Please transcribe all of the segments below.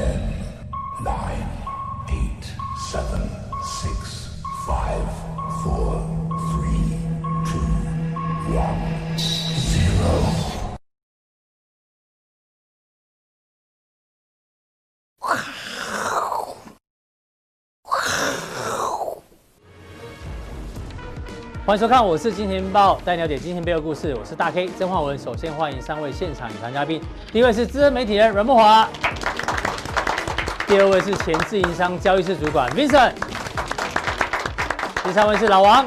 Ten, nine, eight, seven, six, five, four, three, two, one, zero. 欢迎收看，我是金钱报，带你了解金钱背后故事。我是大 K 曾焕文。首先欢迎三位现场女团嘉宾，第一位是资深媒体人阮慕驊，第二位是前自营商交易室主管 Vincent，第三位是老王。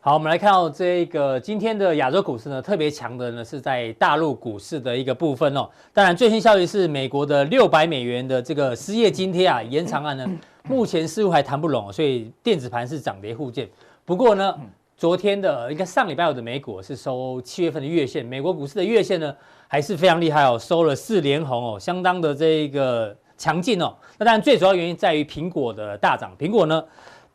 好，我们来看到这个今天的亚洲股市呢，特别强的呢是在大陆股市的一个部分哦。当然，最新消息是美国的六百美元的这个失业津贴啊延长案呢。目前似乎还谈不拢，所以电子盘是涨跌互见。不过呢，昨天的应该上礼拜五的美股是收七月份的月线，美国股市的月线呢还是非常厉害哦，收了四连红哦，相当的这个强劲哦。那当然最主要原因在于苹果的大涨，苹果呢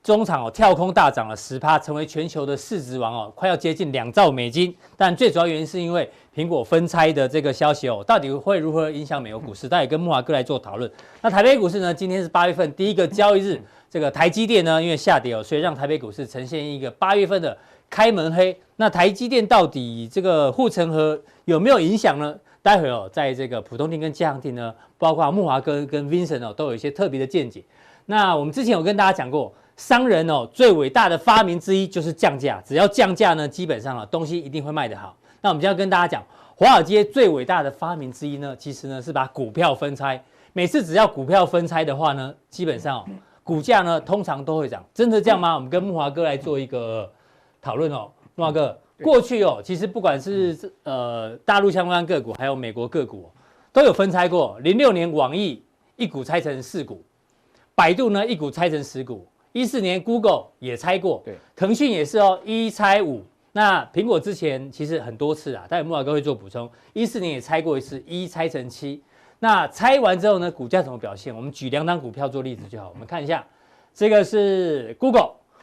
中场哦跳空大涨了十趴，成为全球的市值王哦，快要接近两兆美金。但最主要原因是因为。苹果分拆的这个消息哦，到底会如何影响美国股市？大家也跟木华哥来做讨论。那台北股市呢？今天是八月份第一个交易日，这个台积电呢，因为下跌哦，所以让台北股市呈现一个八月份的开门黑。那台积电到底这个护城河有没有影响呢？待会哦，在这个普通錠跟加强錠呢，包括木华哥跟 Vincent 哦，都有一些特别的见解。那我们之前有跟大家讲过，商人哦最伟大的发明之一就是降价，只要降价呢，基本上啊东西一定会卖得好。那我们就要跟大家讲，华尔街最伟大的发明之一呢，其实呢是把股票分拆。每次只要股票分拆的话呢，基本上哦，股价呢通常都会涨。真的这样吗？我们跟木华哥来做一个讨论哦。慕驊哥，过去哦，其实不管是呃大陆相关个股，还有美国个股，都有分拆过。零六年网易一股拆成四股，百度呢一股拆成十股，一四年 Google 也拆过，对，腾讯也是哦，一拆五。那苹果之前其实很多次啊，待会慕驊哥会做补充。一四年也拆过一次，一拆成七。那拆完之后呢，股价怎么表现？我们举两档股票做例子就好。我们看一下，这个是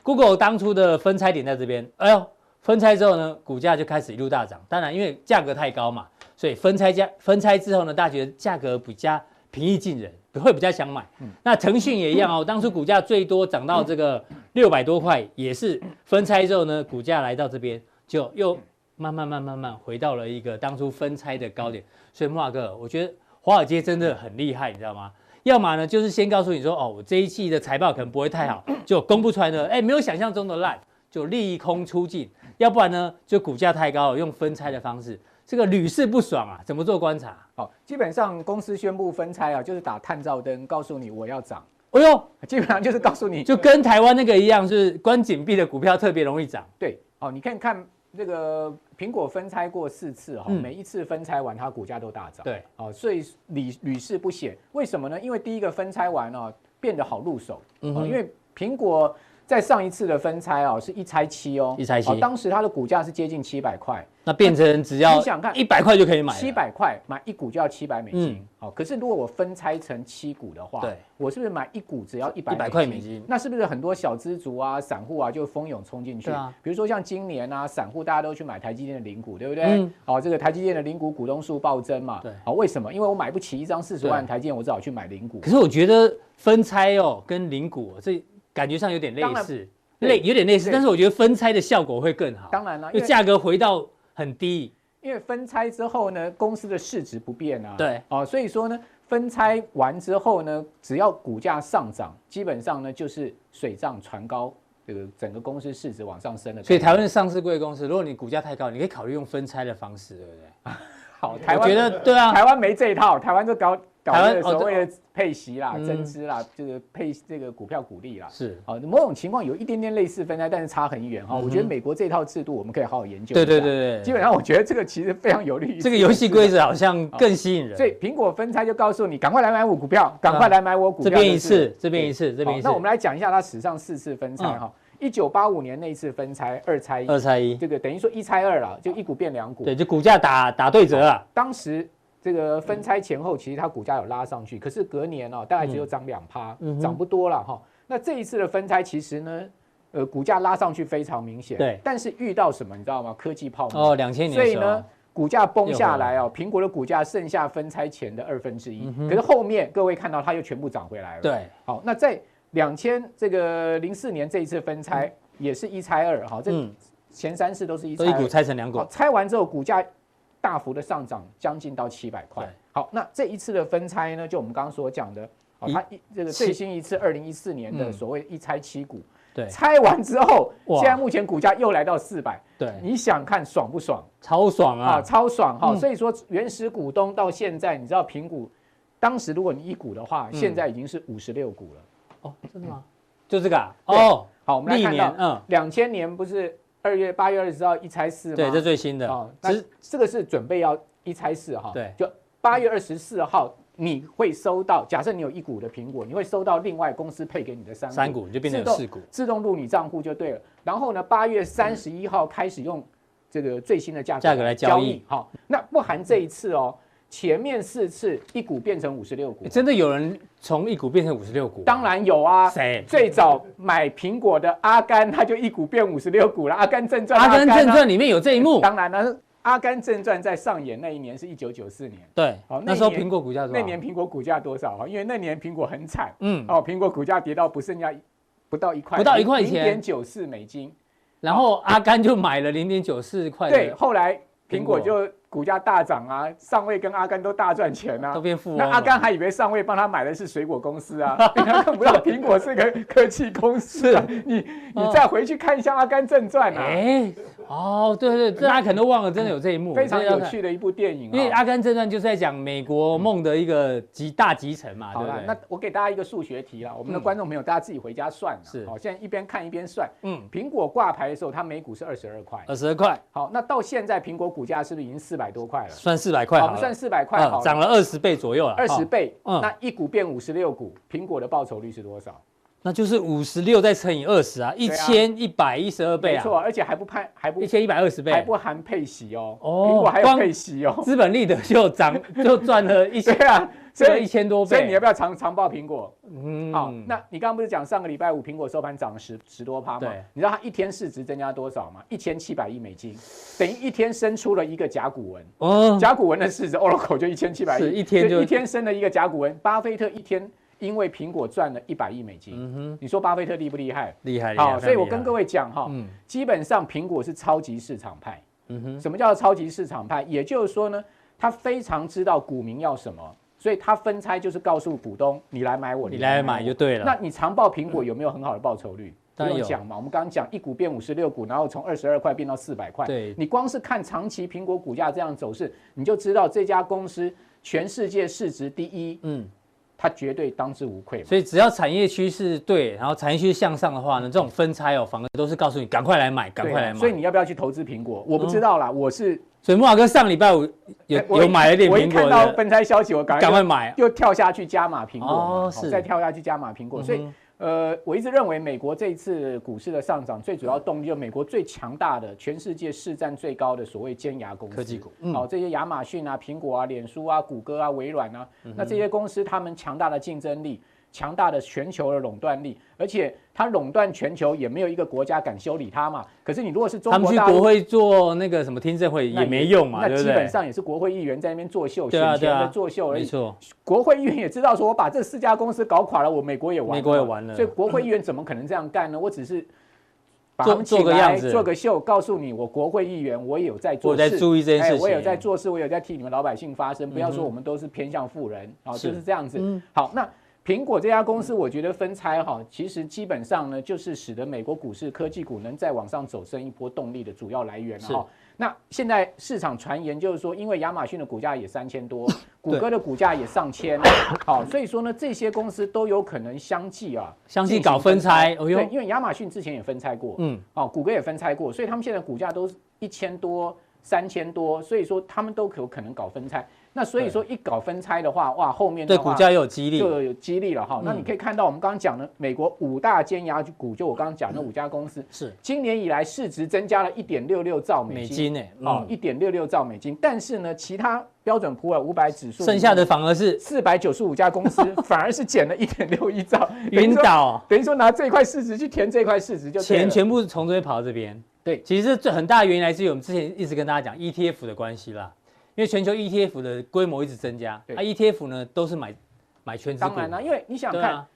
Google，Google 当初的分拆点在这边。哎呦，分拆之后呢，股价就开始一路大涨。当然，因为价格太高嘛，所以分拆价分拆之后呢，大家觉得价格比较平易近人。会比较想买，那腾讯也一样哦。当初股价最多涨到这个六百多块，也是分拆之后呢，股价来到这边，就又慢慢慢慢慢回到了一个当初分拆的高点。所以慕驊哥，我觉得华尔街真的很厉害，你知道吗？要么呢，就是先告诉你说，哦，我这一季的财报可能不会太好，就公布出来呢，哎，没有想象中的烂，就利空出尽；要不然呢，就股价太高了，用分拆的方式。这个屡试不爽啊，怎么做观察？好，基本上公司宣布分拆啊，就是打探照灯，告诉你我要涨。哎呦，基本上就是告诉你，就跟台湾那个一样，是关紧闭的股票特别容易涨。对，哦，你看看这个苹果分拆过四次哈，每一次分拆完它股价都大涨。对，哦，所以屡屡试不鲜。为什么呢？因为第一个分拆完哦，变得好入手。嗯，因为苹果。在上一次的分拆哦，是一拆七哦，一拆七，当时它的股价是接近七百块，那变成只要你想看一百块就可以买，七百块买一股就要七百美金，好，可是如果我分拆成七股的话，对，我是不是买一股只要一百块美金？那是不是很多小资族啊、散户啊就蜂拥冲进去？比如说像今年啊，散户大家都去买台积电的零股，对不对？好，这个台积电的零股股东数暴增嘛，对，好，为什么？因为我买不起一张四十万台积电，我只好去买零股。可是我觉得分拆哦跟零股这感觉上有点类似。类有点类似，但是我觉得分拆的效果会更好。当然了，因为价格回到很低。因为分拆之后呢，公司的市值不变啊。对。哦，所以说呢，分拆完之后呢，只要股价上涨，基本上呢就是水涨船高，这个整个公司市值往上升了。所以台湾的上市贵公司，如果你股价太高，你可以考虑用分拆的方式，对不对？好，台湾觉得对啊，台湾没这一套，台湾就搞。搞的所谓的配息啦、增资啦，就是配这个股票股利啦，是啊，某种情况有一点点类似分拆，但是差很远哈。我觉得美国这套制度我们可以好好研究。对对对对，基本上我觉得这个其实非常有利于这个游戏规则好像更吸引人。所以苹果分拆就告诉你，赶快来买我股票，赶快来买我股票。这边一次，这边一次，这边一次。那我们来讲一下它史上四次分拆哈。一九八五年那一次分拆，二拆一，二拆一，这个等于说一拆二了，就一股变两股。对，就股价打打对折了。当时。这个分拆前后，其实它股价有拉上去，可是隔年哦，大概只有涨两趴，涨不多了哈。那这一次的分拆，其实呢，呃，股价拉上去非常明显，对。但是遇到什么，你知道吗？科技泡沫哦，两千年。所以呢，股价崩下来哦，苹果的股价剩下分拆前的二分之一，可是后面各位看到它又全部涨回来了。对，好，那在两千这个零四年这一次分拆也是一拆二，哈，这前三次都是一拆二，一股拆成两股，拆完之后股价大幅的上涨，将近到七百块。好，那这一次的分拆呢，就我们刚刚所讲的，哦，它一这个最新一次二零一四年的所谓一拆七股。对，拆完之后，现在目前股价又来到四百。对，你想看爽不爽？超爽啊！超爽哈！所以说，原始股东到现在，你知道平股当时如果你一股的话，现在已经是五十六股了。哦，真的吗？就这个啊？哦，好，我们来看到，嗯，两千年不是二月八月二十号一拆四吗？对，这最新的。哦，那这个是准备要一拆四哈。对，就八月二十四号。你会收到，假设你有一股的苹果，你会收到另外公司配给你的三股，三股你就变成四股，自动入你账户就对了。然后呢，八月三十一号开始用这个最新的价格价格来交易。好，那不含这一次哦，前面四次一股变成五十六股，真的有人从一股变成五十六股？当然有啊，谁？最早买苹果的阿甘，他就一股变五十六股了。阿甘正传，阿甘正传里面有这一幕，当然了。《阿甘正传》在上演那一年是一九九四年，对，好，那时候苹果股价多少？那年苹果股价多少？哈，因为那年苹果很惨，嗯，哦，苹果股价跌到不剩下不到一块，不到一块钱，零点九四美金，然后阿甘就买了零点九四块，对，后来苹果就。股价大涨啊，上位跟阿甘都大赚钱啊，都变富翁。那阿甘还以为上位帮他买的是水果公司啊，他看不到苹果是个科技公司。啊你你再回去看一下《阿甘正传》啊。哎，哦，对对，大家可能都忘了，真的有这一幕，非常有趣的一部电影。因为《阿甘正传》就是在讲美国梦的一个集大集成嘛，对不对？那我给大家一个数学题啦，我们的观众朋友大家自己回家算。是，好，现在一边看一边算。嗯，苹果挂牌的时候，它每股是二十二块。二十二块。好，那到现在苹果股价是不是已经四百多块了？算。四百块，我们算四百块好，涨了二十倍左右了。二十倍，那一股变五十六股，苹果的报酬率是多少？那就是五十六再乘以二十啊，一千一百一十二倍啊。没错，而且还不拍，还不一千一百二十倍，还不含配息哦。哦，苹果还有配息哦。资本利得就涨，就赚了一千 啊。这一千多倍，所以你要不要长长抱苹果？嗯，好，那你刚刚不是讲上个礼拜五苹果收盘涨了十十多趴吗？对，你知道它一天市值增加多少吗？一千七百亿美金，等于一天生出了一个甲骨文。哦，甲骨文的市值，Oracle 就一千七百亿，一天就一天生了一个甲骨文。巴菲特一天因为苹果赚了一百亿美金。嗯哼，你说巴菲特厉不厉害？厉害。好，所以我跟各位讲哈，嗯基本上苹果是超级市场派。嗯哼，什么叫超级市场派？也就是说呢，他非常知道股民要什么。所以它分拆就是告诉股东，你来买我，你来买就对了。那你长报苹果有没有很好的报酬率？不用讲嘛，我们刚刚讲一股变五十六股，然后从二十二块变到四百块。对，你光是看长期苹果股价这样走势，你就知道这家公司全世界市值第一。嗯。它绝对当之无愧，所以只要产业趋势对，然后产业趋势向上的话呢，这种分拆哦，反而都是告诉你赶快来买，赶快来买。所以你要不要去投资苹果？我不知道啦，我是。所以慕驊哥上礼拜五有有买了点苹果，我一看到分拆消息，我赶赶快买，又跳下去加码苹果，哦，是，再跳下去加码苹果，所以。呃，我一直认为美国这一次股市的上涨，最主要动力就是美国最强大的、全世界市占最高的所谓尖牙公司，科技股。好，这些亚马逊啊、苹果啊、脸书啊、谷歌啊、微软啊，那这些公司他们强大的竞争力。强大的全球的垄断力，而且它垄断全球，也没有一个国家敢修理它嘛。可是你如果是中国，他们去国会做那个什么听证会也没用嘛，那基本上也是国会议员在那边作秀，选前的作秀而已。没错，国会议员也知道说，我把这四家公司搞垮了，我美国也完了，美国也完了。所以国会议员怎么可能这样干呢？我只是把他们请来做个秀，告诉你，我国会议员我也有在做事，我在注意这件事情，我有在做事，我有在替你们老百姓发声。不要说我们都是偏向富人啊，就是这样子。好，那。苹果这家公司，我觉得分拆哈，其实基本上呢，就是使得美国股市科技股能再往上走升一波动力的主要来源了哈。那现在市场传言就是说，因为亚马逊的股价也三千多，谷歌的股价也上千，好，所以说呢，这些公司都有可能相继啊，相继搞分拆。对，因为亚马逊之前也分拆过，嗯，哦，谷歌也分拆过，所以他们现在股价都是一千多、三千多，所以说他们都有可能搞分拆。那所以说一搞分拆的话，哇，后面对股价又有激励，就有激励了哈。那你可以看到，我们刚刚讲的美国五大尖牙股，就我刚刚讲的五家公司，是。今年以来市值增加了一点六六兆美金，哦，一点六六兆美金。但是呢，其他标准普尔五百指数剩下的反而是四百九十五家公司，反而是减了一点六一兆，晕倒。等于说拿这块市值去填这块市值，就钱全部从这边跑到这边。对，其实这很大原因来自于我们之前一直跟大家讲 ETF 的关系啦，因为全球 ETF 的规模一直增加，对啊 ETF 呢都是买买全。当然啦，因为你想看、啊、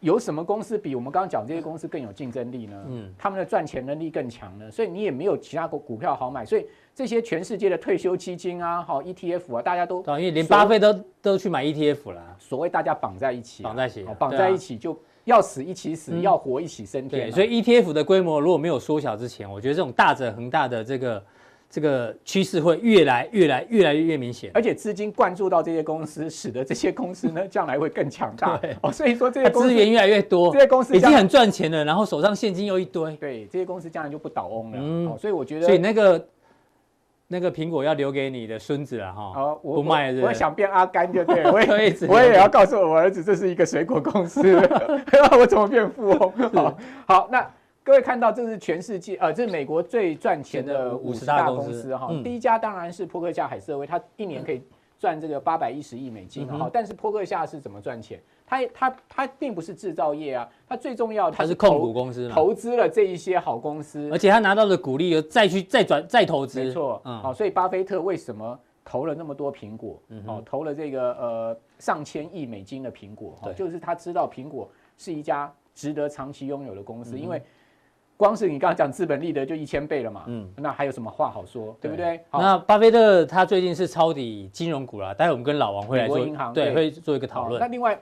有什么公司比我们刚刚讲这些公司更有竞争力呢？嗯，他们的赚钱能力更强呢，所以你也没有其他股股票好买，所以这些全世界的退休基金啊，好 ETF 啊，大家都因为连巴菲特都都去买 ETF 了，所谓大家绑在一起、啊，绑在一起，绑在一起就。要死一起死，嗯、要活一起升天、啊。对，所以 ETF 的规模如果没有缩小之前，我觉得这种大者恒大的这个这个趋势会越来越来越来越越明显。而且资金灌注到这些公司，使得这些公司呢将来会更强大。哦，所以说这些资源越来越多，这些公司已经很赚钱了，然后手上现金又一堆。对，这些公司将来就不倒翁了。嗯、哦，所以我觉得，所以那个。那个苹果要留给你的孙子了哈，哦，不卖是是我我想变阿甘就对了，我也 我也要告诉我儿子这是一个水果公司，我怎么变富翁？好，好，那各位看到这是全世界呃，这是美国最赚钱的五十大公司哈，第一家当然是波克夏海瑟威，它一年可以赚这个八百一十亿美金哈，嗯、但是波克夏是怎么赚钱？它它它并不是制造业啊，它最重要它是控股公司，投资了这一些好公司，而且他拿到的股利又再去再转再投资，没错，嗯，好，所以巴菲特为什么投了那么多苹果？哦，投了这个呃上千亿美金的苹果，哈，就是他知道苹果是一家值得长期拥有的公司，因为光是你刚刚讲资本利得就一千倍了嘛，嗯，那还有什么话好说，对不对？那巴菲特他最近是抄底金融股啦，待会我们跟老王会来做银行，对，会做一个讨论。那另外。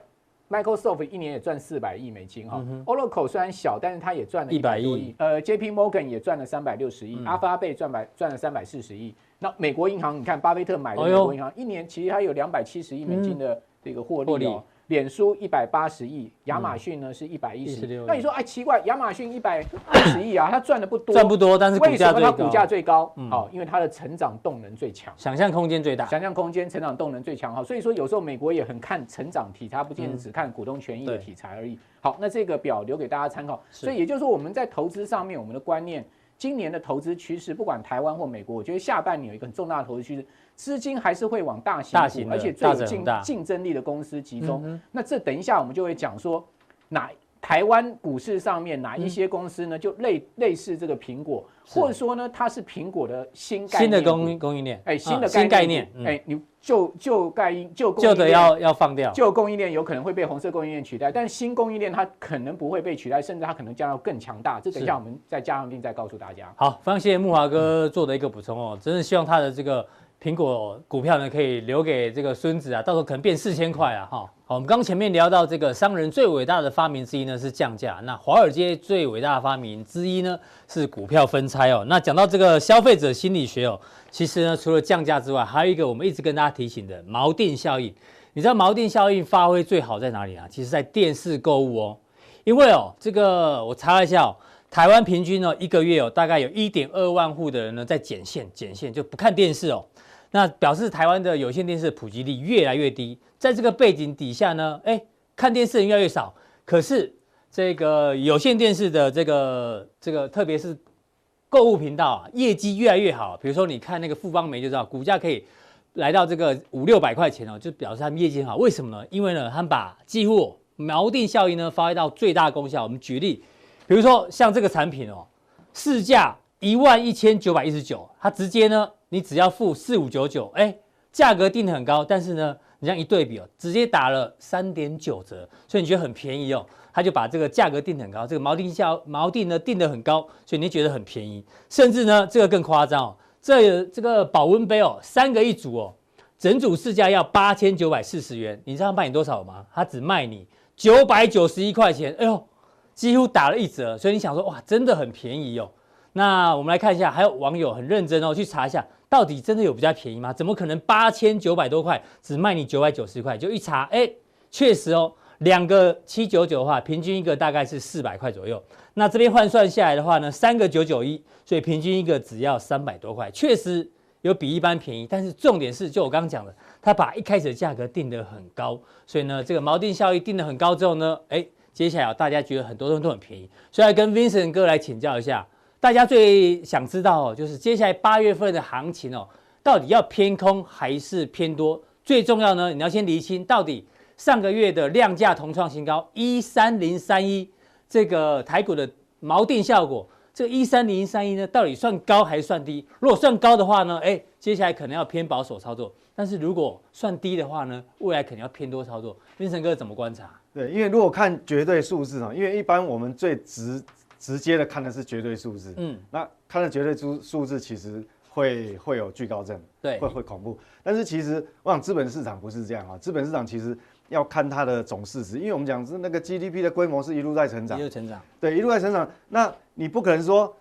Microsoft 一年也赚四百亿美金哈，Oracle 虽然小，但是它也赚了一百多亿。呃，JP Morgan 也赚了三百六十亿，阿发贝赚百赚了三百四十亿。那美国银行，你看巴菲特买的美国银行，一年其实它有两百七十亿美金的这个获利哦。脸书一百八十亿，亚马逊呢是一百一十六。那你说哎，奇怪，亚马逊一百二十亿啊，它赚的不多，赚不多，但是为什么它股价最高？好，因为它的成长动能最强，想象空间最大，想象空间成长动能最强。好，所以说有时候美国也很看成长题，它不仅只看股东权益的题材而已。好，那这个表留给大家参考。所以也就是说，我们在投资上面，我们的观念，今年的投资趋势，不管台湾或美国，我觉得下半年有一个很重大的投资趋势。资金还是会往大型股，而且最有竞竞争力的公司集中。那这等一下我们就会讲说，哪台湾股市上面哪一些公司呢？就类类似这个苹果，或者说呢，它是苹果的新概念，新的供应供应链，哎，新的新概念，哎，你旧旧概念旧旧的要要放掉，旧供应链有可能会被红色供应链取代，但是新供应链它可能不会被取代，甚至它可能将要更强大。这等一下我们再加上并再告诉大家。好，非常谢谢木华哥做的一个补充哦，真的希望他的这个。苹果股票呢，可以留给这个孙子啊，到时候可能变四千块啊，哈。好，我们刚前面聊到这个商人最伟大的发明之一呢是降价，那华尔街最伟大的发明之一呢是股票分拆哦。那讲到这个消费者心理学哦，其实呢除了降价之外，还有一个我们一直跟大家提醒的锚定效应。你知道锚定效应发挥最好在哪里啊？其实在电视购物哦，因为哦这个我查了一下哦，台湾平均呢一个月哦大概有一点二万户的人呢在剪线剪线就不看电视哦。那表示台湾的有线电视普及率越来越低，在这个背景底下呢，哎，看电视人越来越少，可是这个有线电视的这个这个，特别是购物频道啊，业绩越来越好。比如说你看那个富邦媒就知道，股价可以来到这个五六百块钱哦，就表示他们业绩很好。为什么呢？因为呢，他们把几乎锚定效应呢发挥到最大功效。我们举例，比如说像这个产品哦，市价一万一千九百一十九，它直接呢。你只要付四五九九，哎，价格定的很高，但是呢，你这样一对比哦，直接打了三点九折，所以你觉得很便宜哦，他就把这个价格定得很高，这个锚定价锚定呢定得很高，所以你觉得很便宜，甚至呢，这个更夸张哦，这这个保温杯哦，三个一组哦，整组市价要八千九百四十元，你知道他卖你多少吗？他只卖你九百九十一块钱，哎呦，几乎打了一折，所以你想说哇，真的很便宜哦。那我们来看一下，还有网友很认真哦，去查一下。到底真的有比较便宜吗？怎么可能八千九百多块只卖你九百九十块？就一查，哎，确实哦，两个七九九的话，平均一个大概是四百块左右。那这边换算下来的话呢，三个九九一，所以平均一个只要三百多块，确实有比一般便宜。但是重点是，就我刚刚讲的，他把一开始的价格定得很高，所以呢，这个锚定效应定得很高之后呢，哎，接下来大家觉得很多东西都很便宜，所以来跟 Vincent 哥来请教一下。大家最想知道哦，就是接下来八月份的行情哦，到底要偏空还是偏多？最重要呢，你要先厘清到底上个月的量价同创新高一三零三一这个台股的锚定效果，这个一三零三一呢，到底算高还是算低？如果算高的话呢，哎，接下来可能要偏保守操作；但是如果算低的话呢，未来可能要偏多操作。聂成哥怎么观察？对，因为如果看绝对数字啊，因为一般我们最直直接的看的是绝对数字，嗯，那看的绝对数数字其实会会有惧高症，对，会会恐怖。但是其实我想资本市场不是这样啊，资本市场其实要看它的总市值，因为我们讲是那个 GDP 的规模是一路在成长，一路成长，对，一路在成长。那你不可能说，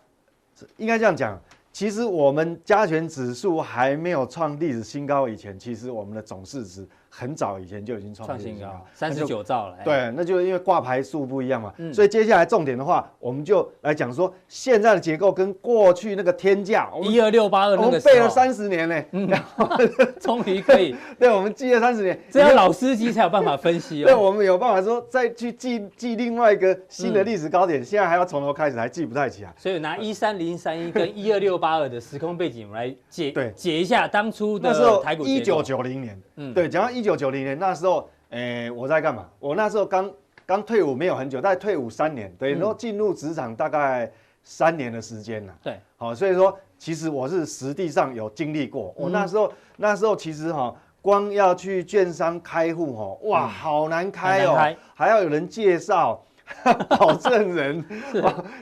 应该这样讲。其实我们加权指数还没有创历史新高以前，其实我们的总市值很早以前就已经创新高，三十九兆了。对，那就因为挂牌数不一样嘛。嗯。所以接下来重点的话，我们就来讲说现在的结构跟过去那个天价一二六八二那个，我们背了三十年呢。嗯。终于可以。对，我们记了三十年，这要老司机才有办法分析哦。对，我们有办法说再去记记另外一个新的历史高点，现在还要从头开始，还记不太起来。所以拿一三零三一跟一二六八二的时空背景，我们来解对解一下当初的台股。一九九零年，嗯，对，讲到一九九零年那时候，诶，我在干嘛？我那时候刚刚退伍没有很久，大概退伍三年，等于说进入职场大概三年的时间了。对，好，所以说其实我是实际上有经历过。我那时候那时候其实哈，光要去券商开户哈，哇，好难开哦，还要有人介绍，保证人，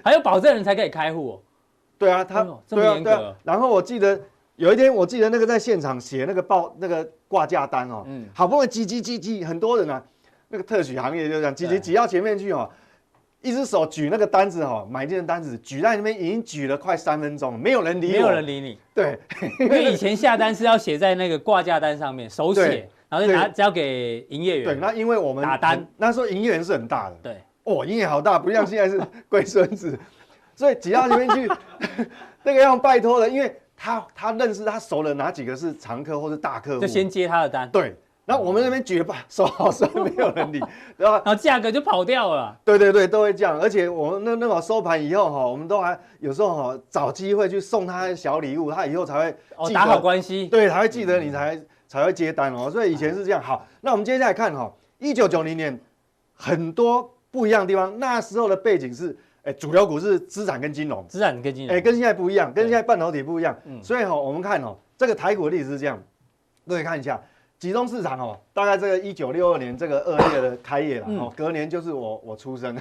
还有保证人才可以开户哦。对啊，他这么严格。然后我记得有一天，我记得那个在现场写那个报那个挂价单哦，嗯，好不容易挤挤挤挤，很多人啊，那个特许行业就这样挤挤挤到前面去哦，一只手举那个单子哦，买进的单子举在那边已经举了快三分钟，没有人理，没有人理你。对，因为以前下单是要写在那个挂价单上面手写，然后就拿交给营业员。对，那因为我们打单。那时候营业员是很大的，对，哦，营业好大，不像现在是龟孙子。所以挤到前面去，那个要拜托了，因为他他认识他熟了哪几个是常客或是大客户，就先接他的单。对，那我们那边举吧，收好收，没有人理，然后然后价格就跑掉了。对对对，都会这样。而且我们那那会收盘以后哈，我们都还有时候哈找机会去送他小礼物，他以后才会哦打好关系，对，才会记得你才才会接单哦。所以以前是这样。好，那我们接下来看哈，一九九零年很多不一样的地方，那时候的背景是。哎，主流股是资产跟金融，资产跟金融，哎，跟现在不一样，跟现在半导体不一样。嗯，所以哈，我们看哦，这个台股的历史是这样，各位看一下，集中市场哦，大概这个一九六二年这个二月的开业了，哦，隔年就是我我出生，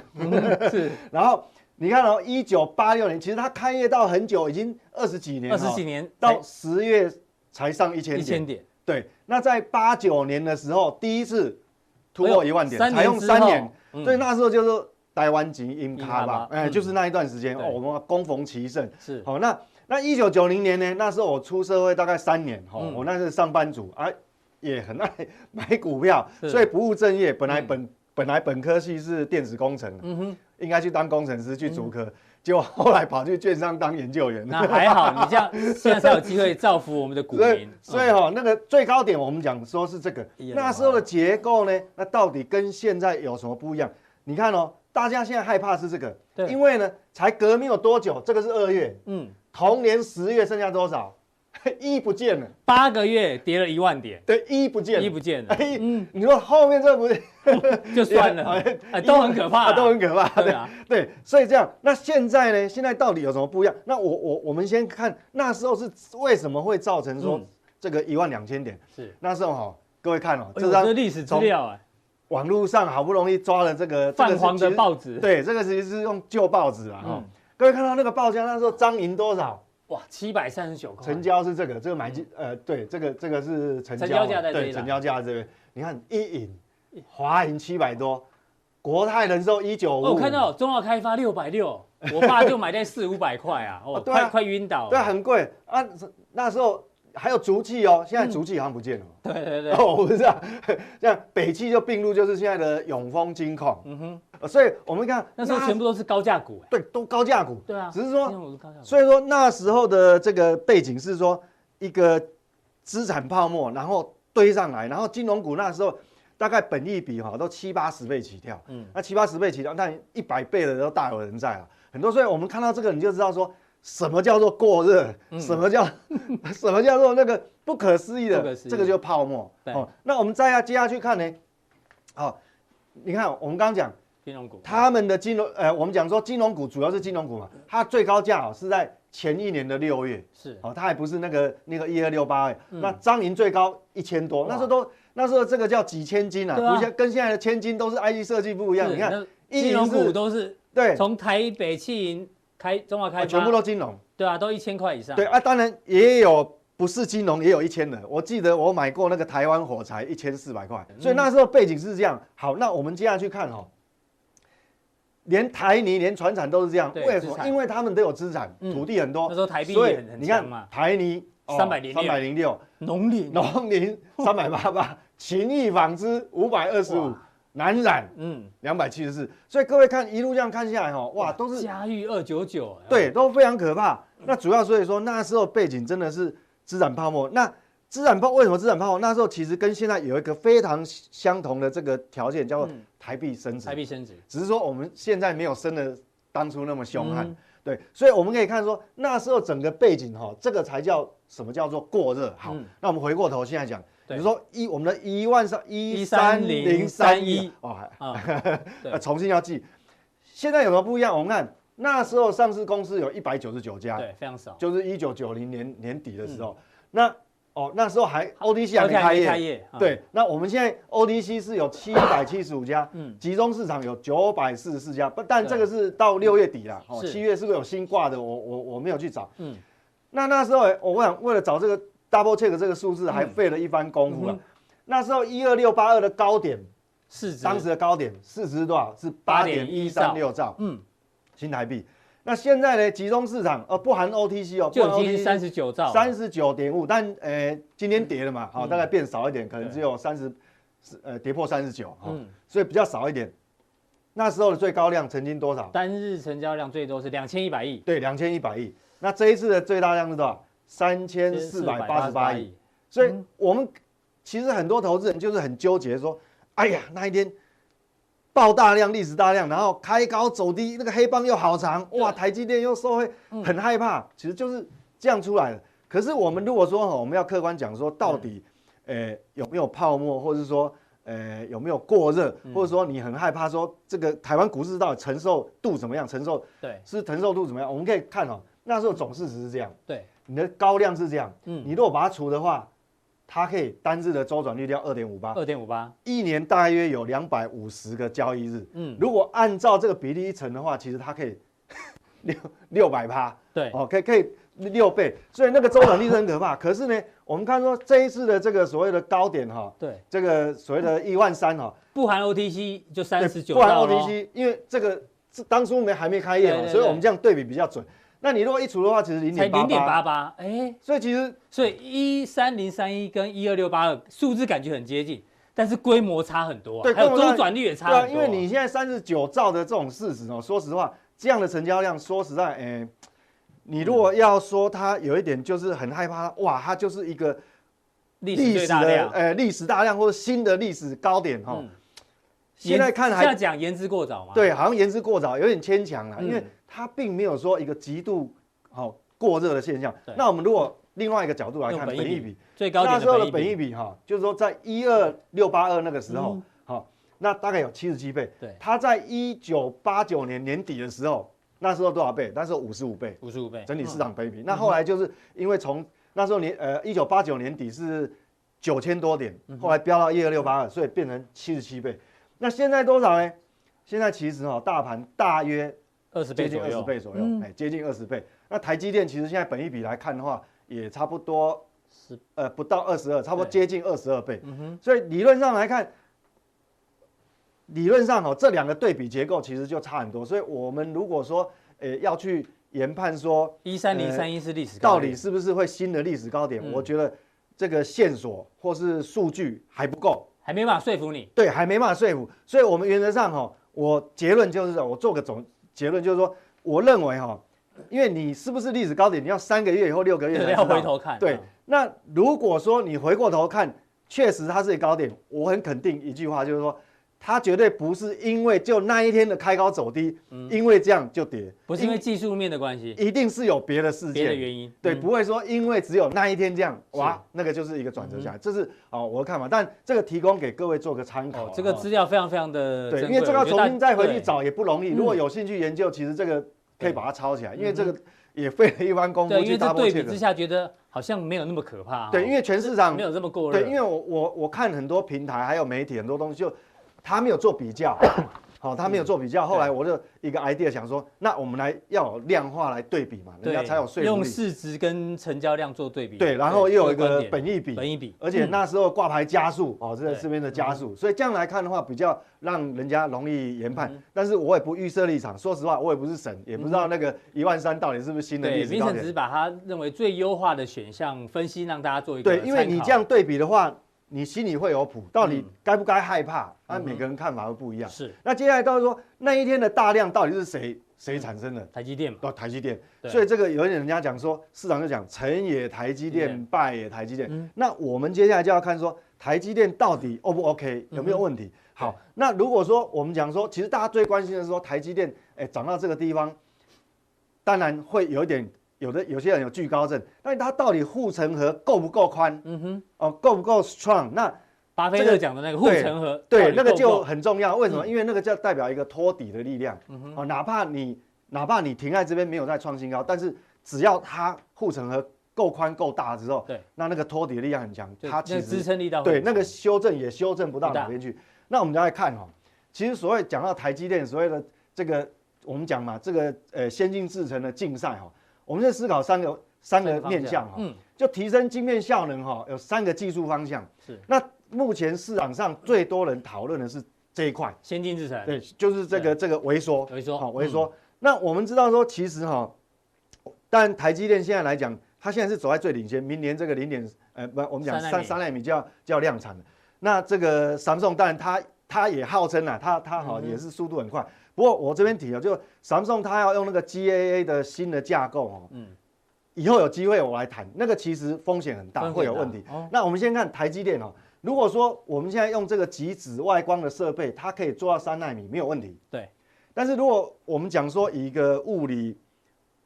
是。然后你看哦，一九八六年，其实它开业到很久，已经二十几年，二十几年，到十月才上一千点，一千点。对，那在八九年的时候，第一次突破一万点，才用三年，所以那时候就是。台湾级英卡吧，哎，就是那一段时间哦，我们攻逢其盛是好。那那一九九零年呢？那时候我出社会大概三年，哈，我那是上班族，啊，也很爱 买股票，所以不务正业。本来本本来本科系是电子工程，嗯哼，应该去当工程师去主科，结果后来跑去券商当研究员。那还好，你这样 现在才有机会造福我们的股民。所以哈，那个最高点我们讲说是这个，那时候的结构呢，那到底跟现在有什么不一样？你看哦。大家现在害怕是这个，对，因为呢，才革命有多久，这个是二月，嗯，同年十月剩下多少？一不见了，八个月跌了一万点，对，一不见了，一不见了，嗯，你说后面这不是？就算了，都很可怕，都很可怕，对啊，对，所以这样，那现在呢？现在到底有什么不一样？那我我我们先看那时候是为什么会造成说这个一万两千点？是。那时候哈，各位看哦，这张历史资料哎。网络上好不容易抓了这个泛黄的报纸，对，这个其实是用旧报纸啊。嗯，各位看到那个报价，那时候张银多少？哇，七百三十九块。成交是这个，这个买进，呃，对，这个这个是成交价在这里，成交价这边。你看一银，华银七百多，国泰人寿一九五。我看到中澳开发六百六，我爸就买在四五百块啊，哦，快快晕倒。对，很贵啊，那时候。还有竹气哦，现在竹气好像不见了。对对对，哦，我不知道，像北汽就并入，就是现在的永丰金矿。嗯哼，所以我们看那时候全部都是高价股。对，都高价股。对啊，只是说，所以说那时候的这个背景是说一个资产泡沫，然后堆上来，然后金融股那时候大概本益比哈都七八十倍起跳。嗯，那七八十倍起跳，但一百倍的都大有人在啊。很多，所以我们看到这个你就知道说。什么叫做过热？什么叫 什么叫做那个不可思议的？这个就泡沫。哦，那我们再要接下去看呢？好，你看我们刚刚讲金融股，他们的金融，呃，我们讲说金融股主要是金融股嘛，它最高价哦是在前一年的六月，是。哦，它还不是那个那个一二六八哎，那张银最高一千多，那时候都那时候这个叫几千金啊，不像跟现在的千金都是 IC 设计不一样，你看金融股都是对，从台北汽银开中华开发。全部都金融，对啊，都一千块以上，对啊，当然也有。不是金融也有一千的，我记得我买过那个台湾火柴一千四百块，所以那时候背景是这样。好，那我们接下去看哈，连台泥、连船产都是这样，为什么？因为他们都有资产，土地很多。那时候台币也很强嘛。台泥三百零三百零六，农林。农林三百八八，勤益纺织五百二十五，南染嗯两百七十四。所以各位看一路这样看下来哈，哇，都是嘉裕二九九，对，都非常可怕。那主要所以说那时候背景真的是。资产泡沫，那资产泡为什么资产泡沫？那时候其实跟现在有一个非常相同的这个条件，叫做台币升值。台币升值，只是说我们现在没有升的当初那么凶悍。对，所以我们可以看说，那时候整个背景哈，这个才叫什么叫做过热。好，那我们回过头现在讲，比如说一我们的一万三一三零三一。哦，还 重新要记。现在有什么不一样？我们看。那时候上市公司有一百九十九家，对，非常少，就是一九九零年年底的时候，那哦那时候还 OTC 还没开业，对，那我们现在 OTC 是有七百七十五家，嗯，集中市场有九百四十四家，不，但这个是到六月底了，哦，七月是不是有新挂的？我我我没有去找，嗯，那那时候我想为了找这个 double check 这个数字，还费了一番功夫了。那时候一二六八二的高点市值，当时的高点市值是多少？是八点一三六兆，嗯。新台币，那现在呢？集中市场呃不含 OTC 哦，就已经三十九兆，三十九点五，但呃今天跌了嘛，好、嗯哦，大概变少一点，可能只有三十，呃跌破三十九，嗯，所以比较少一点。那时候的最高量曾经多少？单日成交量最多是两千一百亿，对，两千一百亿。那这一次的最大量是多少？三千四百八十八亿。所以我们其实很多投资人就是很纠结，说，哎呀那一天。爆大量，历史大量，然后开高走低，那个黑棒又好长，哇！台积电又受惠，很害怕，其实就是这样出来的。可是我们如果说哈，我们要客观讲说，到底，呃，有没有泡沫，或者说，呃，有没有过热，或者说你很害怕说这个台湾股市到底承受度怎么样？承受对，是承受度怎么样？我们可以看哦，那时候总市值是这样，对，你的高量是这样，嗯，你如果把它除的话。它可以单日的周转率要二点五八，二点五八，一年大约有两百五十个交易日。嗯，如果按照这个比例一乘的话，其实它可以 六六百趴。对，哦，可以可以六倍，所以那个周转率是很可怕。可是呢，我们看说这一次的这个所谓的高点哈，对，这个所谓的一万三哈，不含 OTC 就三十九，不含 OTC，因为这个是当初没还没开业嘛，所以我们这样对比比较准。那你如果一除的话，其实零点零点八八，哎，所以其实所以一三零三一跟一二六八二数字感觉很接近，但是规模差很多啊。对，还有周转率也差很多啊。对啊，因为你现在三十九兆的这种市值哦，说实话，这样的成交量，说实在，哎，你如果要说它有一点就是很害怕，哇，它就是一个历史的呃历史大量或者新的历史高点哈。现在看还讲言之过早嘛？对，好像言之过早，有点牵强了，因为。它并没有说一个极度好过热的现象。那我们如果另外一个角度来看，本益比最高那时候的本益比哈，就是说在一二六八二那个时候，好，那大概有七十七倍。对，它在一九八九年年底的时候，那时候多少倍？那时候五十五倍。五十五倍。整体市场本益比。那后来就是因为从那时候年呃一九八九年底是九千多点，后来飙到一二六八二，所以变成七十七倍。那现在多少呢？现在其实哈，大盘大约。二十倍，接近二十倍左右，哎，接近二十倍。那台积电其实现在本一比来看的话，也差不多十呃不到二十二，差不多接近二十二倍。嗯哼。所以理论上来看，理论上哦，这两个对比结构其实就差很多。所以我们如果说，呃，要去研判说一三零三一是历史高点，到底是不是会新的历史高点？我觉得这个线索或是数据还不够，还没办法说服你。对，还没办法说服。所以我们原则上哈，我结论就是我做个总。结论就是说，我认为哈，因为你是不是历史高点，你要三个月以后、六个月才要回头看。对，那如果说你回过头看，确实它是一个高点，我很肯定一句话，就是说，它绝对不是因为就那一天的开高走低，嗯、因为这样就跌，不是因为技术面的关系，一定是有别的事件、别的原因，对，嗯、不会说因为只有那一天这样，哇，那个就是一个转折下来，嗯、这是哦我的看法，但这个提供给各位做个参考、哦，这个资料非常非常的对，因为这个要重新再回去找也不容易，如果有兴趣研究，其实这个可以把它抄起来，因为这个也费了一番功夫去。因为对比之下觉得好像没有那么可怕、哦，对，因为全市场没有这么过热，对，因为我我我看很多平台还有媒体很多东西就。他没有做比较，好，他没有做比较。后来我就一个 idea 想说，那我们来要有量化来对比嘛，人家才有说服力。用市值跟成交量做对比。对，然后又有一个本益比，本益比，而且那时候挂牌加速哦，这这边的加速，所以这样来看的话，比较让人家容易研判。但是我也不预设立场，说实话，我也不是神，也不知道那个一万三到底是不是新的历史高点。只是把他认为最优化的选项分析，让大家做一个对，因为你这样对比的话。你心里会有谱，到底该不该害怕？啊，每个人看法会不一样。是。那接下来到时候说那一天的大量到底是谁谁产生的？台积电嘛。哦，台积电。所以这个有一点人家讲说，市场就讲成也台积电，败也台积电。那我们接下来就要看说台积电到底 O 不 OK，有没有问题？好，那如果说我们讲说，其实大家最关心的是说台积电，哎，涨到这个地方，当然会有一点。有的有些人有惧高症，但是它到底护城河够不够宽？嗯哼，哦，够不够 strong？那巴菲特讲的那个护城河，对，那个就很重要。为什么？因为那个叫代表一个托底的力量。嗯哼，哦，哪怕你哪怕你停在这边没有再创新高，但是只要它护城河够宽够大之后，对，那那个托底的力量很强，它其实支撑力道对那个修正也修正不到哪边去。那我们再来看哈，其实所谓讲到台积电所谓的这个我们讲嘛，这个呃先进制程的竞赛哈。我们在思考三个三个面向哈，嗯，就提升晶片效能哈，有三个技术方向。是，那目前市场上最多人讨论的是这一块。先进制程，对，就是这个这个微缩，微缩，好，微缩。那我们知道说，其实哈，但台积电现在来讲，它现在是走在最领先，明年这个零点呃不，我们讲三三奈米就要就要量产了。那这个 Samsung 当然它它也号称啊，它它好也是速度很快。不过我这边提了，就 Samsung 它要用那个 GAA 的新的架构哦，嗯，以后有机会我来谈，那个其实风险很大，会有问题。哦那我们先看台积电哦，如果说我们现在用这个极紫外光的设备，它可以做到三纳米没有问题。对。但是如果我们讲说以一个物理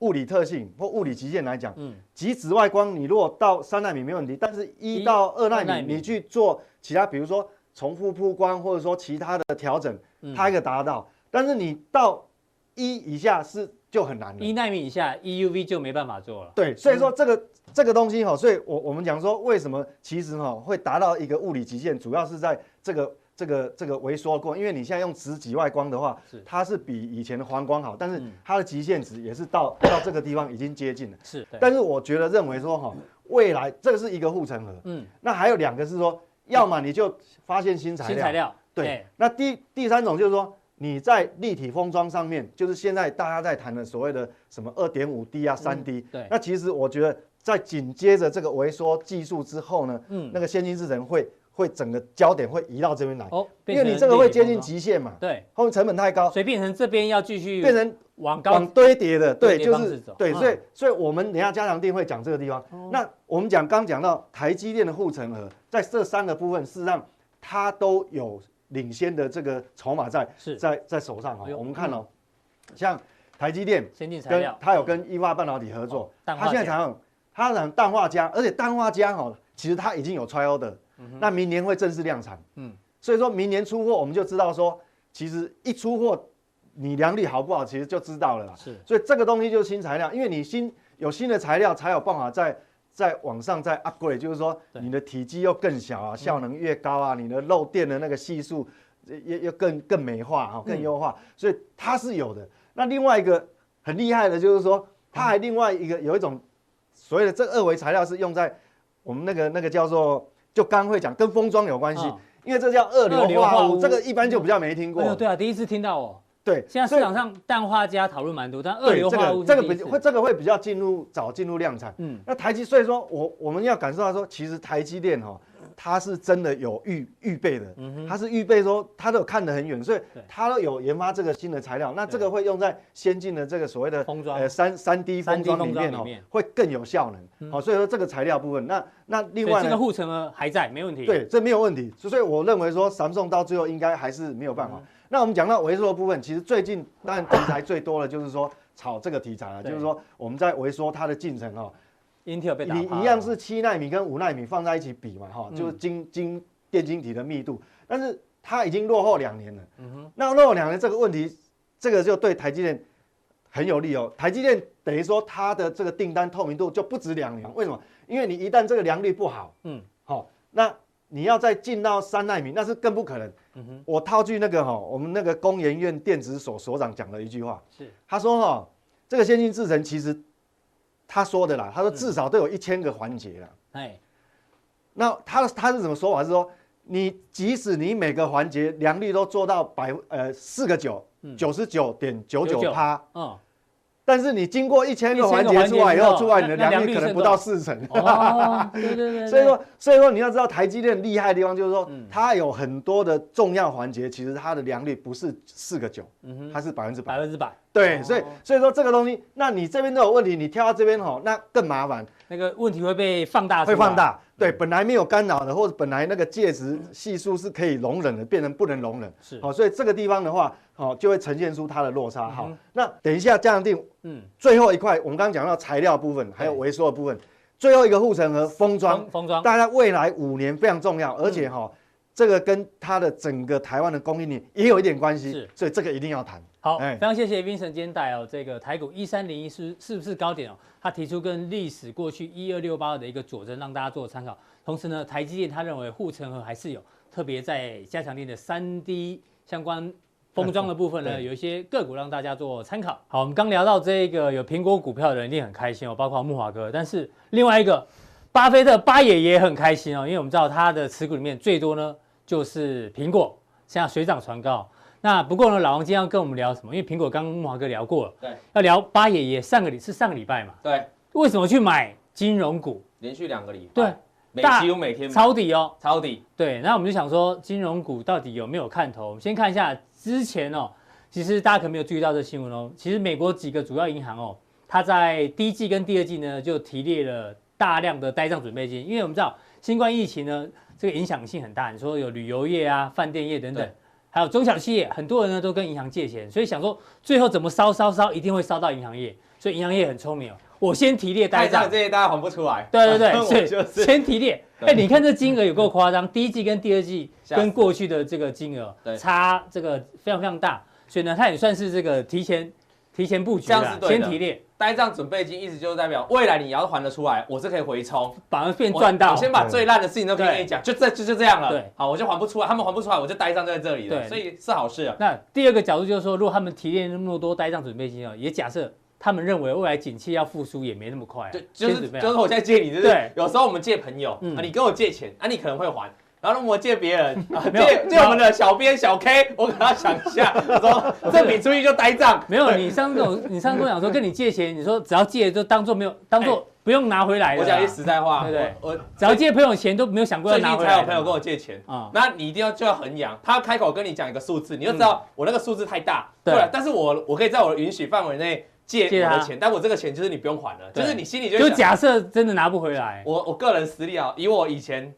物理特性或物理极限来讲，嗯，极紫外光你如果到三纳米没问题，但是一到二纳米你去做其他，比如说重复曝光或者说其他的调整，它可以达到。但是你到一以下是就很难了，一纳米以下 EUV 就没办法做了。对，所以说这个、嗯、这个东西哈，所以我我们讲说为什么其实哈会达到一个物理极限，主要是在这个这个这个微缩过，因为你现在用紫紫外光的话，是。它是比以前的黄光好，但是它的极限值也是到 到这个地方已经接近了。是，但是我觉得认为说哈，未来这个是一个护城河，嗯，那还有两个是说，要么你就发现新材料，新材料，对，那第第三种就是说。你在立体封装上面，就是现在大家在谈的所谓的什么二点五 D 啊、三 D，对，那其实我觉得在紧接着这个微缩技术之后呢，嗯，那个先进制程会会整个焦点会移到这边来，哦，因为你这个会接近极限嘛，对，后面成本太高，所以变成这边要继续变成往高往堆叠的，对，就是对，所以所以我们等下加强定会讲这个地方。那我们讲刚讲到台积电的护城河，在这三个部分，事实上它都有。领先的这个筹码在在在手上哈，我们看哦，像台积电先进材料，它有跟义华半导体合作，它现在采用它讲氮化镓，而且氮化镓哈，其实它已经有 trial 的，那明年会正式量产，嗯，所以说明年出货我们就知道说，其实一出货你良率好不好，其实就知道了啦，是，所以这个东西就是新材料，因为你新有新的材料才有办法在。在往上再 upgrade，就是说你的体积又更小啊，效能越高啊，你的漏电的那个系数也也更更美化啊，更优化，所以它是有的。那另外一个很厉害的就是说，它还另外一个有一种所谓的这二维材料是用在我们那个那个叫做就刚会讲跟封装有关系，因为这叫二硫化物，这个一般就比较没听过。对啊，第一次听到哦。对，现在市场上氮化镓讨论蛮多，但二硫化物这个这个比会这个会比较进入早进入量产。嗯，那台积，所以说我我们要感受到说，其实台积电哈，它是真的有预预备的，它是预备说它都有看得很远，所以它都有研发这个新的材料。那这个会用在先进的这个所谓的封装呃三三 D 封装里面哦，会更有效能。好，所以说这个材料部分，那那另外这个护城河还在，没问题。对，这没有问题。所以我认为说，Samsung 到最后应该还是没有办法。那我们讲到微缩的部分，其实最近当然题材最多的就是说炒这个题材了，就是说我们在微缩它的进程哦。Intel 被打你一样是七纳米跟五纳米放在一起比嘛，哈，就是晶晶电晶体的密度，但是它已经落后两年了。嗯哼，那落后两年这个问题，这个就对台积电很有利哦。台积电等于说它的这个订单透明度就不止两年，为什么？因为你一旦这个良率不好，嗯，好，那你要再进到三纳米，那是更不可能。嗯哼，我套句那个哈，我们那个工研院电子所所长讲的一句话，是他说哈，这个先进制程其实。他说的啦，他说至少都有一千个环节了。哎，那他他是怎么说法？是说你即使你每个环节良率都做到百呃四个九九十九点九九趴，嗯。但是你经过一千个环节出来以后，出来你的良率可能不到四成。哦，对对对。所以说，所以说你要知道台积电厉害的地方就是说，它有很多的重要环节，其实它的良率不是四个九，它是百分之百。百分之百。对，所以所以说这个东西，那你这边都有问题，你跳到这边吼，那更麻烦。那个问题会被放大。会放大。对，本来没有干扰的，或者本来那个介质系数是可以容忍的，变成不能容忍。是。好，所以这个地方的话。好，就会呈现出它的落差。好，那等一下这样定，嗯，最后一块我们刚刚讲到材料部分，还有微缩的部分，最后一个护城河封装，封装，大家未来五年非常重要，而且哈，这个跟它的整个台湾的供应链也有一点关系，是，所以这个一定要谈。好，非常谢谢 Vincent 今天带哦，这个台股一三零一是是不是高点哦？他提出跟历史过去一二六八二的一个佐证，让大家做参考。同时呢，台积电他认为护城河还是有，特别在加强力的三 D 相关。封装的部分呢，有一些个股让大家做参考。好，我们刚聊到这个有苹果股票的人一定很开心哦，包括木华哥。但是另外一个巴菲特巴爷也很开心哦，因为我们知道他的持股里面最多呢就是苹果，现在水涨船高。那不过呢，老王今天要跟我们聊什么？因为苹果刚刚木华哥聊过了，对，要聊八爷爷上个礼是上个礼拜嘛？对，为什么去买金融股？连续两个礼拜。对。每几乎每天抄底哦，抄底。对，那我们就想说，金融股到底有没有看头？我们先看一下之前哦，其实大家可能没有注意到这新闻哦。其实美国几个主要银行哦，它在第一季跟第二季呢，就提列了大量的呆账准备金，因为我们知道新冠疫情呢，这个影响性很大。你说有旅游业啊、饭店业等等，还有中小企业，很多人呢都跟银行借钱，所以想说最后怎么烧烧烧，一定会烧到银行业，所以银行业很聪明哦。我先提列呆账，这些大家还不出来。对对对，所以先提列。哎，你看这金额有够夸张，第一季跟第二季跟过去的这个金额差这个非常非常大，所以呢，它也算是这个提前提前布局这样子，先提列呆账准备金，意思就是代表未来你要还得出来，我是可以回冲，反而变赚到。我先把最烂的事情都跟你讲，就这就就这样了。对，好，我就还不出来，他们还不出来，我就呆账在这里了。所以是好事啊。那第二个角度就是说，如果他们提炼那么多呆账准备金啊，也假设。他们认为未来景气要复苏也没那么快，对，就是就是我在借你，对不对？有时候我们借朋友啊，你跟我借钱啊，你可能会还，然后我借别人 借借我们的小编小 K，我给他想一下，说这笔出去就呆账。没有，你上次跟我你上次跟我讲说跟你借钱，你说只要借就当做没有，当做不用拿回来。我讲句实在话，对不对？我只要借朋友钱都没有想过要拿回来。最近才有朋友跟我借钱啊，那你一定要就要衡量，他开口跟你讲一个数字，你就知道我那个数字太大，对，但是我我可以在我的允许范围内。借我的钱，但我这个钱就是你不用还了，就是你心里就就假设真的拿不回来。我我个人实力啊，以我以前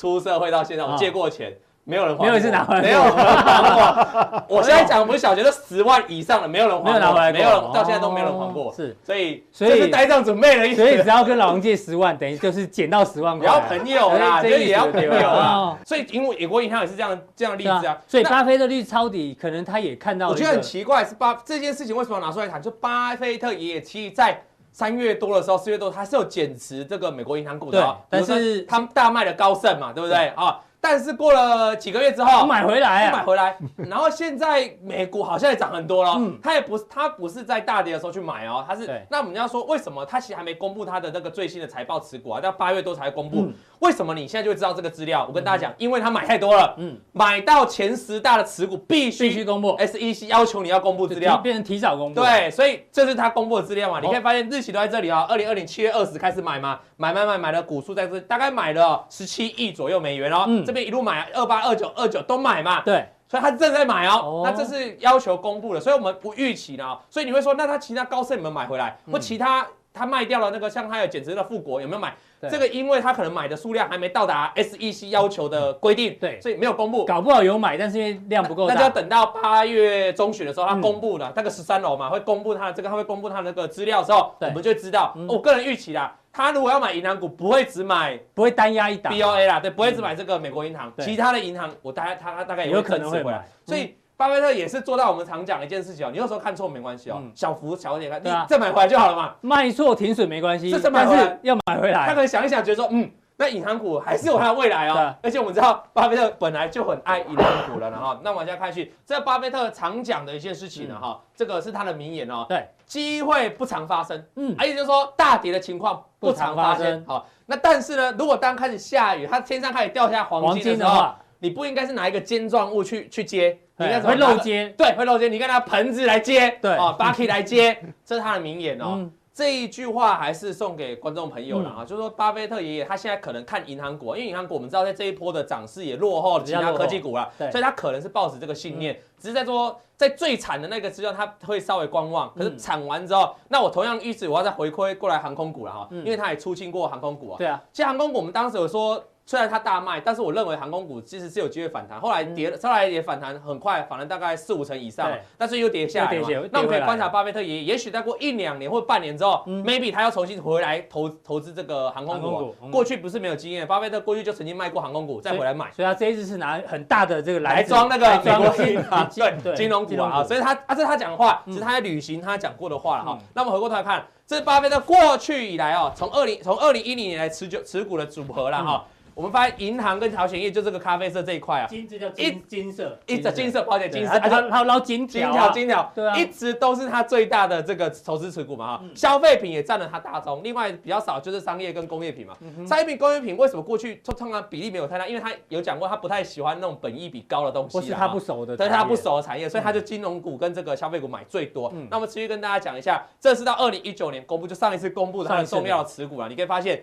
出社会到现在，我借过钱。没有人还，没有一次拿回来，没有人还过。我现在讲不是小学，都十万以上的，没有人还，没有拿回来，没有人到现在都没有人还过。是，所以所以呆账准备了一，所以只要跟老王借十万，等于就是捡到十万块。也要朋友啦，这也要朋友啊。所以因为美国银行也是这样这样的例子啊。所以巴菲特率抄底，可能他也看到。我觉得很奇怪是巴这件事情为什么要拿出来谈？就巴菲特也其实在三月多的时候，四月多他是有减持这个美国银行股的，但是他们大卖的高盛嘛，对不对啊？但是过了几个月之后，买回来，买回来，然后现在美股好像也涨很多了。嗯，他也不是，他不是在大跌的时候去买哦，他是。那我们要说为什么他其实还没公布他的那个最新的财报持股啊？到八月多才公布。为什么你现在就会知道这个资料？我跟大家讲，因为他买太多了，嗯，买到前十大的持股必须必须公布，SEC 要求你要公布资料，变成提早公布。对，所以这是他公布的资料嘛？你可以发现日期都在这里啊，二零二零七月二十开始买嘛，买买买买的股数在这，大概买了十七亿左右美元哦，这边一路买二八二九二九都买嘛，对，所以他正在买哦，那这是要求公布的，所以我们不预期呢，所以你会说，那他其他高盛有没有买回来，或其他？他卖掉了那个，像他有减持的富国有没有买？这个因为他可能买的数量还没到达 SEC 要求的规定，对，所以没有公布。搞不好有买，但是因为量不够大，那就要等到八月中旬的时候，他公布了那个十三楼嘛，会公布他的这个，他会公布他那个资料的时候，我们就知道。我个人预期啦，他如果要买银行股，不会只买，不会单押一档。BOA 啦，对，不会只买这个美国银行，其他的银行我大概他他大概也有可能会买，所以。巴菲特也是做到我们常讲的一件事情哦，你有时候看错没关系哦，小幅小一点看，你再买回来就好了嘛。卖错停损没关系，是但是要买回来。他可能想一想，觉得说，嗯，那银行股还是有它的未来哦。而且我们知道，巴菲特本来就很爱银行股了，然后那往下看去，这巴菲特常讲的一件事情呢，哈，这个是他的名言哦。对，机会不常发生，嗯，而且就是说大跌的情况不常发生。好，那但是呢，如果当开始下雨，它天上开始掉下黄金的话，你不应该是拿一个尖状物去去接。你应该会漏接，对，会漏接。你看他盆子来接，对，啊，Bucket 来接，这是他的名言哦。嗯、这一句话还是送给观众朋友了啊，嗯、就是说巴菲特爷爷他现在可能看银行股，因为银行股我们知道在这一波的涨势也落后其他科技股了，所以他可能是抱持这个信念，嗯、只是在说在最惨的那个阶段他会稍微观望，可是惨完之后，嗯、那我同样预示我要再回馈过来航空股了哈，因为他也出清过航空股啊。对啊，其实航空股我们当时有说。虽然它大卖，但是我认为航空股其实是有机会反弹。后来跌了，后来也反弹很快，反弹大概四五成以上，但是又跌下来。那我们可以观察巴菲特爷爷，也许再过一两年或半年之后，maybe 他要重新回来投投资这个航空股。过去不是没有经验，巴菲特过去就曾经卖过航空股，再回来买。所以他这一次是拿很大的这个来装那个美国银行，对金融股啊。所以他啊，这是他讲的话，是他在履行他讲过的话了哈。那我们回过头来看，这是巴菲特过去以来哦，从二零从二零一零年来持久持股的组合了哈。我们发现银行跟保险业就这个咖啡色这一块啊，金这叫金金色，一直金色，抱歉金色，还有捞金条，金条金条，对啊，一直都是它最大的这个投资持股嘛哈，消费品也占了它大宗，另外比较少就是商业跟工业品嘛，商业品工业品为什么过去通常比例没有太大？因为他有讲过他不太喜欢那种本益比高的东西，不是他不熟的，对他不熟的产业，所以他就金融股跟这个消费股买最多。那我们持续跟大家讲一下，这是到二零一九年公布，就上一次公布的它的重要的持股啊，你可以发现。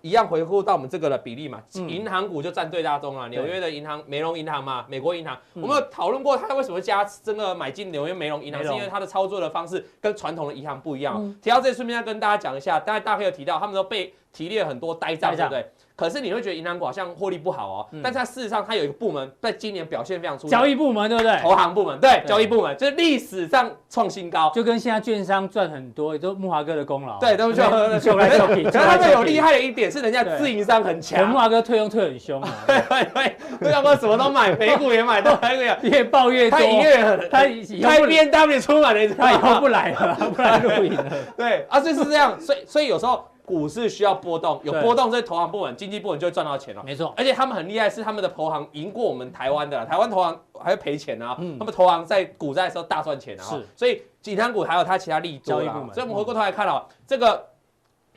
一样回复到我们这个的比例嘛，银行股就占最大宗了。纽约的银行，梅隆银行嘛，美国银行，我们有讨论过它为什么加这个买进纽约梅隆银行，是因为它的操作的方式跟传统的银行不一样。提到这里，顺便要跟大家讲一下，大家大概有提到，他们都被提列很多呆账，对不对？可是你会觉得银行股好像获利不好哦，但是它事实上它有一个部门在今年表现非常出色，交易部门对不对？投行部门对，交易部门就是历史上创新高，就跟现在券商赚很多，也都木华哥的功劳。对，都是秀 来秀去。可是他们有厉害的一点是，人家自营商很强。木华哥退佣退很凶啊，对 对对，木华哥什么都买，美股也买，都买个越报越多。他营业很，他开 B N W 出来了，他以后不来了，不来录影了。对啊，就是这样，所以所以有时候。股市需要波动，有波动，这投行不稳、经济不稳就会赚到钱了。没错，而且他们很厉害，是他们的投行赢过我们台湾的，台湾投行还会赔钱啊。他们投行在股灾的时候大赚钱啊。是，所以银行股还有它其他利多啊。所以我们回过头来看哦，这个。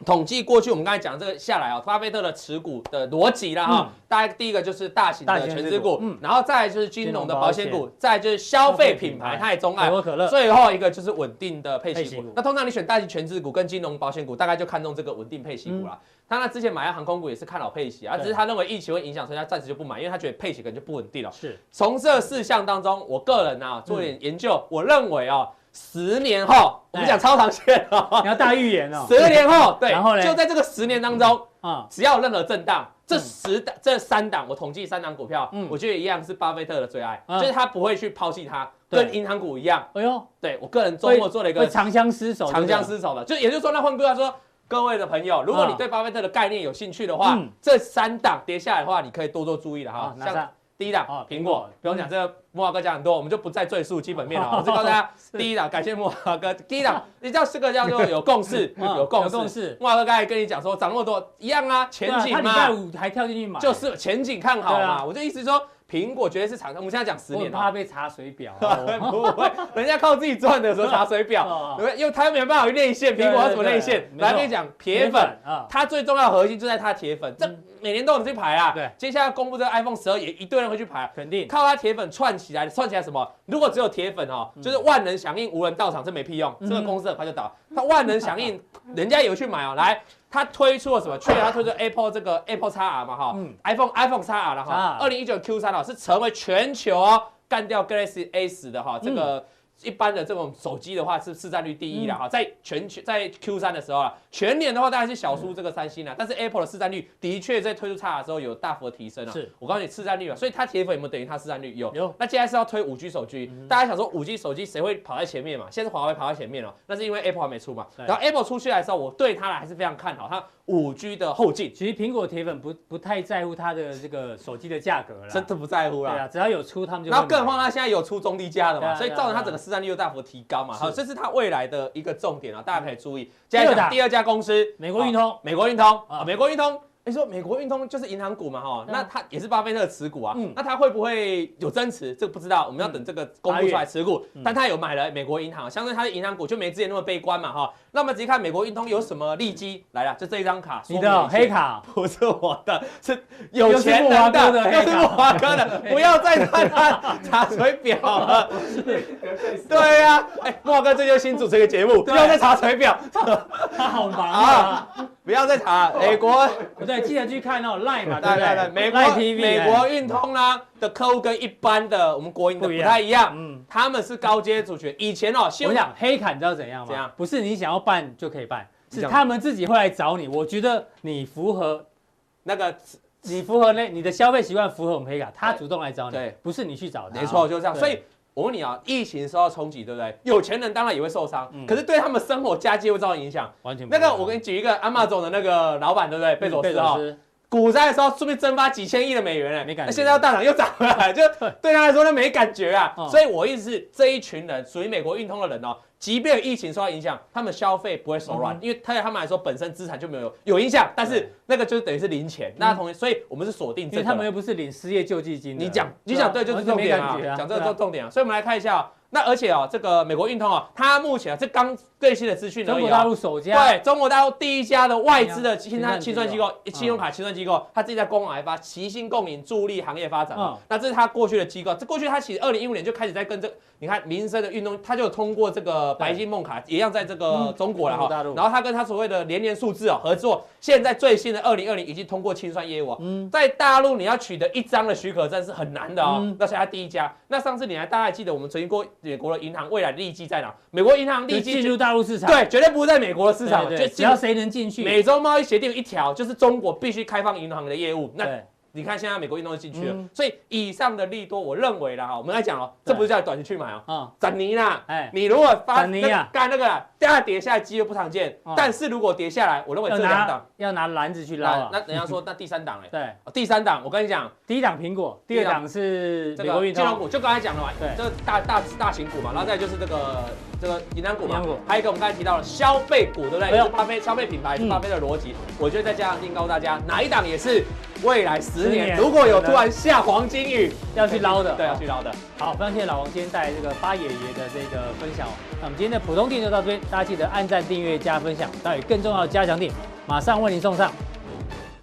统计过去，我们刚才讲这个下来啊，巴菲特的持股的逻辑啦哈，大概第一个就是大型的全资股，然后再来就是金融的保险股，再来就是消费品牌，它也钟爱可口可乐，最后一个就是稳定的配息股。那通常你选大型全资股跟金融保险股，大概就看中这个稳定配息股啦。他那之前买了航空股也是看好配息啊，只是他认为疫情会影响，所以他暂时就不买，因为他觉得配息可能就不稳定了。是，从这四项当中，我个人啊做点研究，我认为啊。十年后，我们讲超长线哦，你要大预言哦。十年后，对，然后呢，就在这个十年当中啊，只要有任何震荡，这十档、这三档，我统计三档股票，嗯，我觉得一样是巴菲特的最爱，就是他不会去抛弃它，跟银行股一样。哎呦，对我个人周末做了一个长相厮守，长相厮守的，就也就是说，那换句话说，各位的朋友，如果你对巴菲特的概念有兴趣的话，这三档跌下来的话，你可以多多注意了哈。像第一档啊，苹果，不用讲这个。木华哥讲很多，我们就不再赘述基本面了。我就告诉大家，第一档感谢木华哥。第一档，你知道四个叫做 有共识，有共识。木华哥刚才跟你讲说涨那么多，一样啊，前景嘛。他礼拜五还跳进去买，就是前景看好嘛。我就意思说，苹果绝对是长。我们现在讲十年，怕被查水表。不会，人家靠自己赚的时候查水表，因为他又没有办法去内线，苹果要怎么内线？来跟你讲，铁粉，它最重要的核心就在它铁粉。这每年都有人去排啊。对，接下来公布这个 iPhone 十二，也一堆人会去排，肯定靠他铁粉串起来，串起来什么？如果只有铁粉哦，就是万人响应，无人到场，这没屁用，这个公司很快就倒。他万人响应，人家也会去买哦。来，他推出了什么？去年他推出 Apple 这个 Apple XR 嘛哈，iPhone iPhone XR 了哈，二零一九 Q 三哦，是成为全球哦干掉 Galaxy A 十的哈这个。一般的这种手机的话是市占率第一了哈，在全球在 Q 三的时候啊，全年的话大概是小输这个三星了，但是 Apple 的市占率的确在推出 XR 的时候有大幅的提升啊。是，我告诉你市占率啊，所以它铁粉有没有等于它市占率？有。有。那接下来是要推五 G 手机，大家想说五 G 手机谁会跑在前面嘛？现在是华为跑在前面了，那是因为 Apple 还没出嘛。然后 Apple 出去来的时候，我对它还是非常看好它。五 G 的后劲，其实苹果铁粉不不太在乎它的这个手机的价格了，真的不在乎啦。对啊，只要有出他们就。然后更何况它现在有出中低价的嘛，所以造成它整个市占率又大幅提高嘛。好，这是它未来的一个重点啊，大家可以注意。接下来第二家公司，美国运通，美国运通啊，美国运通。你说美国运通就是银行股嘛，哈，那它也是巴菲特持股啊，那它会不会有增持？这个不知道，我们要等这个公布出来持股。但他有买了美国银行，相对它的银行股就没之前那么悲观嘛，哈。那我们直接看美国运通有什么利基来了，就这一张卡，你的黑卡。不是我的，是 有钱人的，又是木华哥的，不要再看他查水表了。对呀，哎，木华哥这就新主持一个节目，不要再查水表，他好忙啊，不要再查美国，不对。记得去看那种 Line 嘛，对对对，美国 TV 美国运通啦的客户跟一般的我们国营的不太一样，嗯，他们是高阶主权。以前哦，我想黑卡你知道怎样吗？怎样？不是你想要办就可以办，是他们自己会来找你。我觉得你符合那个，你符合那你的消费习惯符合我们黑卡，他主动来找你，对，不是你去找他。没错，就这样。所以。我问你啊，疫情受到冲击，对不对？有钱人当然也会受伤，可是对他们生活家计会造成影响。完全。那个，我给你举一个，Amazon 的那个老板，对不对？贝佐斯哈，股灾的时候顺便蒸发几千亿的美元，哎，没感觉。那现在要大涨又涨回来，就 对他来说那没感觉啊。所以我意思是，这一群人属于美国运通的人哦。即便疫情受到影响，他们消费不会手软，因为他对他们来说本身资产就没有有影响，但是那个就是等于是零钱。那同学，所以我们是锁定这个，他们又不是领失业救济金。你讲，你讲对，就是重点啊，讲这个重点啊。所以我们来看一下。那而且哦，这个美国运通啊，它目前啊，这刚最新的资讯，中国大陆首家，对，中国大陆第一家的外资的清算清算机构，信用卡清算机构，它自己在公网开发，齐心共赢，助力行业发展。那这是它过去的机构，这过去它其实二零一五年就开始在跟这，你看民生的运动，它就通过这个白金梦卡，一样在这个中国了哈。然后它跟它所谓的连连数字哦合作，现在最新的二零二零已经通过清算业务。嗯，在大陆你要取得一张的许可证是很难的哦。那是它第一家。那上次你还大概记得我们曾经过美国的银行。未来的利基在哪？美国银行利基进入大陆市场，对，绝对不是在美国的市场。就只要谁能进去，美洲贸易协定有一条，就是中国必须开放银行的业务。那你看现在美国运通进去了，所以以上的利多，我认为啦哈，我们来讲哦，这不是叫短期去买哦，啊，涨你啦，哎，你如果发那干那个，下跌下来机会不常见，但是如果跌下来，我认为这两档。要拿篮子去捞。那人家说那第三档哎，对，第三档我跟你讲，第一档苹果，第二档是这个金融股，就刚才讲的嘛，对，这个大大大型股嘛，然后再就是这个这个银行股嘛，还有一个我们刚才提到了消费股，对不对？是巴菲消费品牌是巴菲的逻辑，我觉得再加上定告诉大家哪一档也是。未来十年如果有突然下黄金雨，要去捞的，对，要去捞的。好，非常谢谢老王今天带来这个八爷爷的这个分享。那我们今天的普通店就到这边，大家记得按赞、订阅、加分享。待会更重要的加强点马上为您送上。